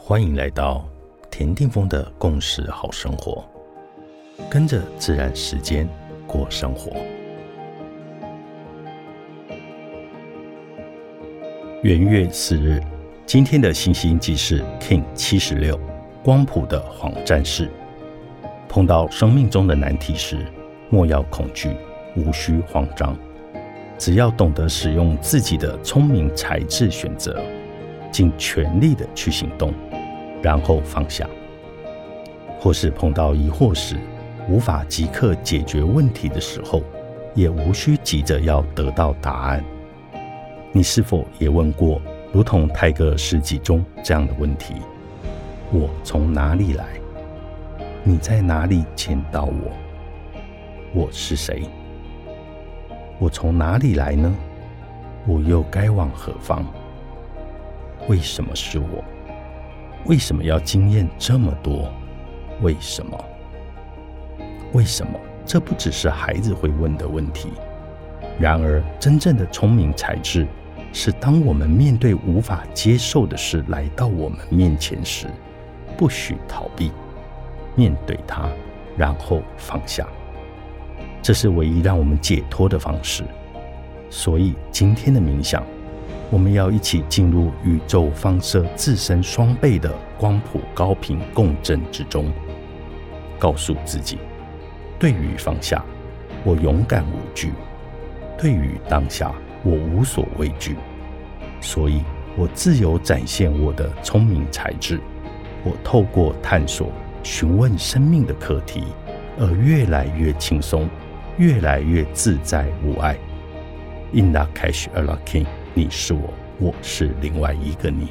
欢迎来到田定峰的共识好生活，跟着自然时间过生活。元月四日，今天的星星即是 King 七十六光谱的黄战士。碰到生命中的难题时，莫要恐惧，无需慌张，只要懂得使用自己的聪明才智选择，尽全力的去行动。然后放下，或是碰到疑惑时，无法即刻解决问题的时候，也无需急着要得到答案。你是否也问过，如同泰戈尔诗集中这样的问题：我从哪里来？你在哪里见到我？我是谁？我从哪里来呢？我又该往何方？为什么是我？为什么要经验这么多？为什么？为什么？这不只是孩子会问的问题。然而，真正的聪明才智是，当我们面对无法接受的事来到我们面前时，不许逃避，面对它，然后放下。这是唯一让我们解脱的方式。所以，今天的冥想。我们要一起进入宇宙放射自身双倍的光谱高频共振之中，告诉自己：对于放下，我勇敢无惧；对于当下，我无所畏惧。所以，我自由展现我的聪明才智。我透过探索、询问生命的课题，而越来越轻松，越来越自在无碍。In the cash, a lucky. 你是我，我是另外一个你。